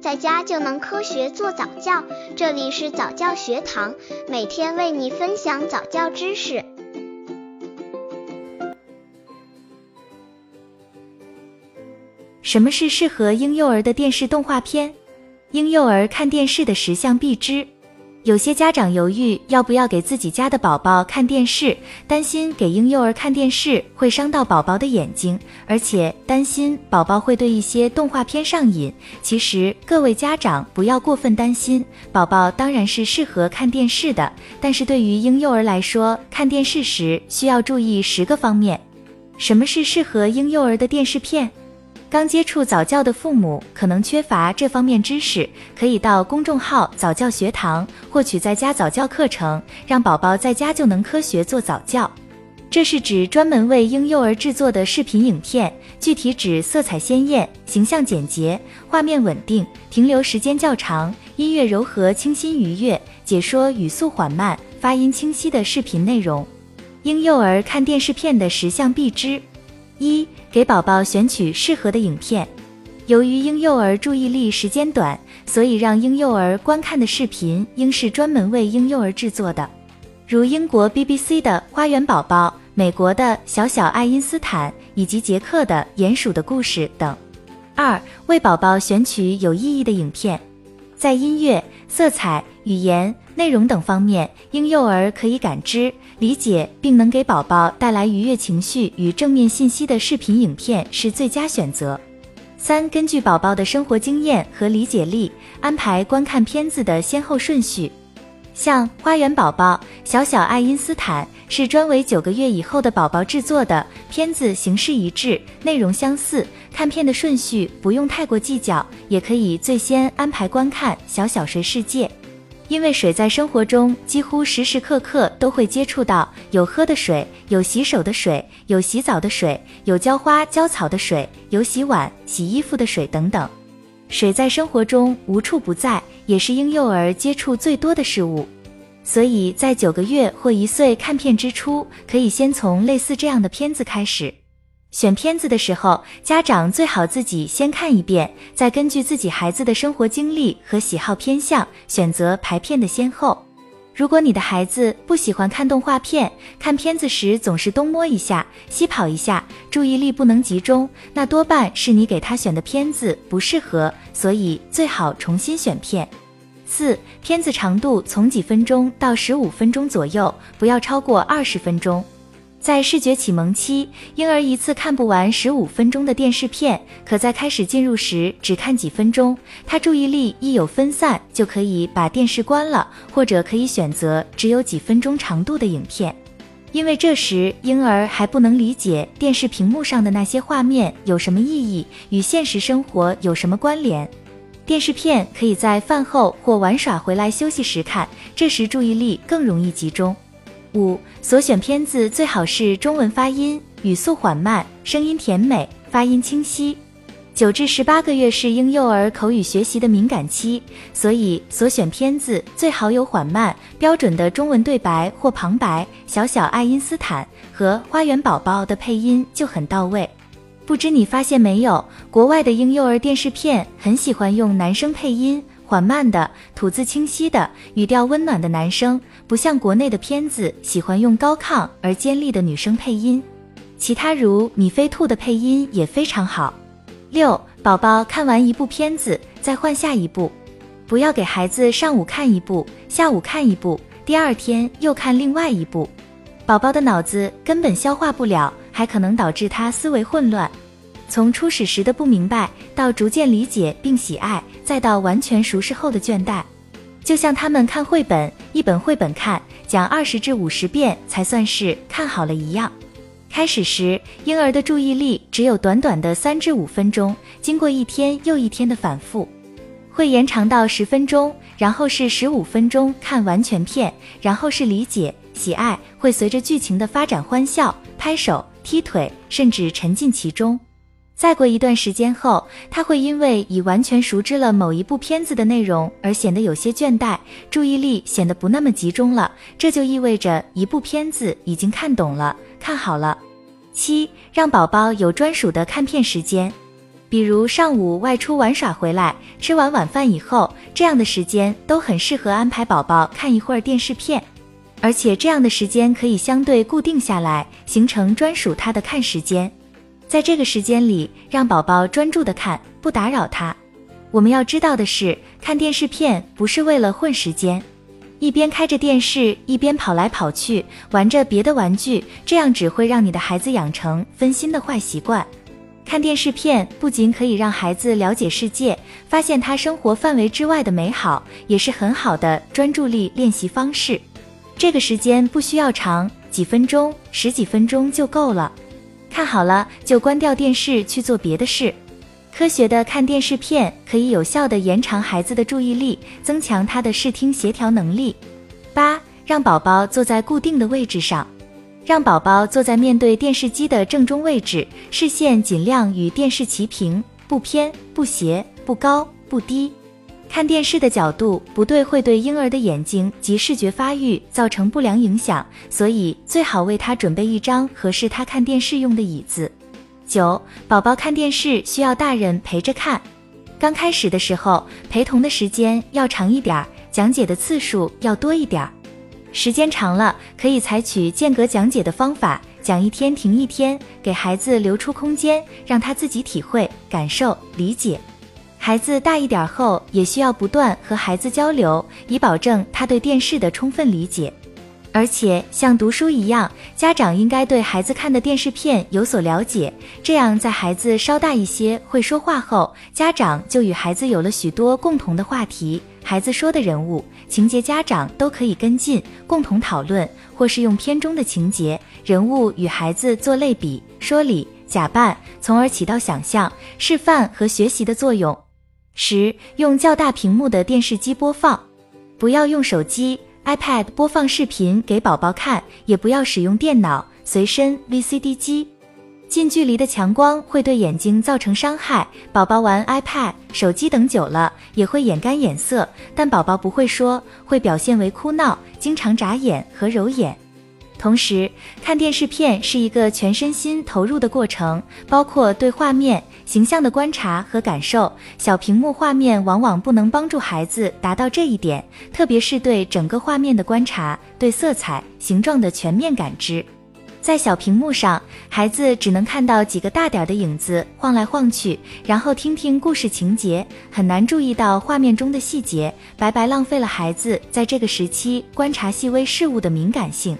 在家就能科学做早教。这里是早教学堂，每天为你分享早教知识。什么是适合婴幼儿的电视动画片？婴幼儿看电视的十项必知。有些家长犹豫要不要给自己家的宝宝看电视，担心给婴幼儿看电视会伤到宝宝的眼睛，而且担心宝宝会对一些动画片上瘾。其实各位家长不要过分担心，宝宝当然是适合看电视的，但是对于婴幼儿来说，看电视时需要注意十个方面。什么是适合婴幼儿的电视片？刚接触早教的父母可能缺乏这方面知识，可以到公众号早教学堂获取在家早教课程，让宝宝在家就能科学做早教。这是指专门为婴幼儿制作的视频影片，具体指色彩鲜艳、形象简洁、画面稳定、停留时间较长、音乐柔和清新愉悦、解说语速缓慢、发音清晰的视频内容。婴幼儿看电视片的十项必知。一、给宝宝选取适合的影片。由于婴幼儿注意力时间短，所以让婴幼儿观看的视频应是专门为婴幼儿制作的，如英国 BBC 的《花园宝宝》、美国的《小小爱因斯坦》以及捷克的《鼹鼠的故事》等。二、为宝宝选取有意义的影片。在音乐、色彩、语言。内容等方面，婴幼儿可以感知、理解并能给宝宝带来愉悦情绪与正面信息的视频影片是最佳选择。三、根据宝宝的生活经验和理解力，安排观看片子的先后顺序。像《花园宝宝》《小小爱因斯坦》是专为九个月以后的宝宝制作的片子，形式一致，内容相似，看片的顺序不用太过计较，也可以最先安排观看《小小谁世界》。因为水在生活中几乎时时刻刻都会接触到，有喝的水，有洗手的水，有洗澡的水，有浇花浇草的水，有洗碗洗衣服的水等等。水在生活中无处不在，也是婴幼儿接触最多的事物。所以在九个月或一岁看片之初，可以先从类似这样的片子开始。选片子的时候，家长最好自己先看一遍，再根据自己孩子的生活经历和喜好偏向选择排片的先后。如果你的孩子不喜欢看动画片，看片子时总是东摸一下、西跑一下，注意力不能集中，那多半是你给他选的片子不适合，所以最好重新选片。四、片子长度从几分钟到十五分钟左右，不要超过二十分钟。在视觉启蒙期，婴儿一次看不完十五分钟的电视片，可在开始进入时只看几分钟。他注意力一有分散，就可以把电视关了，或者可以选择只有几分钟长度的影片，因为这时婴儿还不能理解电视屏幕上的那些画面有什么意义，与现实生活有什么关联。电视片可以在饭后或玩耍回来休息时看，这时注意力更容易集中。五所选片子最好是中文发音，语速缓慢，声音甜美，发音清晰。九至十八个月是婴幼儿口语学习的敏感期，所以所选片子最好有缓慢、标准的中文对白或旁白。小小爱因斯坦和花园宝宝的配音就很到位。不知你发现没有，国外的婴幼儿电视片很喜欢用男生配音。缓慢的、吐字清晰的、语调温暖的男生，不像国内的片子喜欢用高亢而尖利的女生配音。其他如米菲兔的配音也非常好。六，宝宝看完一部片子再换下一部，不要给孩子上午看一部，下午看一部，第二天又看另外一部，宝宝的脑子根本消化不了，还可能导致他思维混乱。从初始时的不明白，到逐渐理解并喜爱，再到完全熟识后的倦怠，就像他们看绘本，一本绘本看讲二十至五十遍才算是看好了一样。开始时，婴儿的注意力只有短短的三至五分钟，经过一天又一天的反复，会延长到十分钟，然后是十五分钟看完全片，然后是理解、喜爱，会随着剧情的发展欢笑、拍手、踢腿，甚至沉浸其中。再过一段时间后，他会因为已完全熟知了某一部片子的内容而显得有些倦怠，注意力显得不那么集中了。这就意味着一部片子已经看懂了、看好了。七，让宝宝有专属的看片时间。比如上午外出玩耍回来，吃完晚饭以后，这样的时间都很适合安排宝宝看一会儿电视片，而且这样的时间可以相对固定下来，形成专属他的看时间。在这个时间里，让宝宝专注的看，不打扰他。我们要知道的是，看电视片不是为了混时间，一边开着电视，一边跑来跑去玩着别的玩具，这样只会让你的孩子养成分心的坏习惯。看电视片不仅可以让孩子了解世界，发现他生活范围之外的美好，也是很好的专注力练习方式。这个时间不需要长，几分钟、十几分钟就够了。看好了就关掉电视去做别的事。科学的看电视片可以有效的延长孩子的注意力，增强他的视听协调能力。八，让宝宝坐在固定的位置上。让宝宝坐在面对电视机的正中位置，视线尽量与电视齐平，不偏不斜，不高不低。看电视的角度不对，会对婴儿的眼睛及视觉发育造成不良影响，所以最好为他准备一张合适他看电视用的椅子。九，宝宝看电视需要大人陪着看，刚开始的时候，陪同的时间要长一点，讲解的次数要多一点。时间长了，可以采取间隔讲解的方法，讲一天停一天，给孩子留出空间，让他自己体会、感受、理解。孩子大一点后，也需要不断和孩子交流，以保证他对电视的充分理解。而且像读书一样，家长应该对孩子看的电视片有所了解，这样在孩子稍大一些、会说话后，家长就与孩子有了许多共同的话题。孩子说的人物情节，家长都可以跟进，共同讨论，或是用片中的情节人物与孩子做类比、说理、假扮，从而起到想象、示范和学习的作用。十，用较大屏幕的电视机播放，不要用手机。iPad 播放视频给宝宝看，也不要使用电脑、随身 VCD 机。近距离的强光会对眼睛造成伤害。宝宝玩 iPad、手机等久了，也会眼干眼涩，但宝宝不会说，会表现为哭闹、经常眨眼和揉眼。同时，看电视片是一个全身心投入的过程，包括对画面、形象的观察和感受。小屏幕画面往往不能帮助孩子达到这一点，特别是对整个画面的观察、对色彩、形状的全面感知。在小屏幕上，孩子只能看到几个大点的影子晃来晃去，然后听听故事情节，很难注意到画面中的细节，白白浪费了孩子在这个时期观察细微事物的敏感性。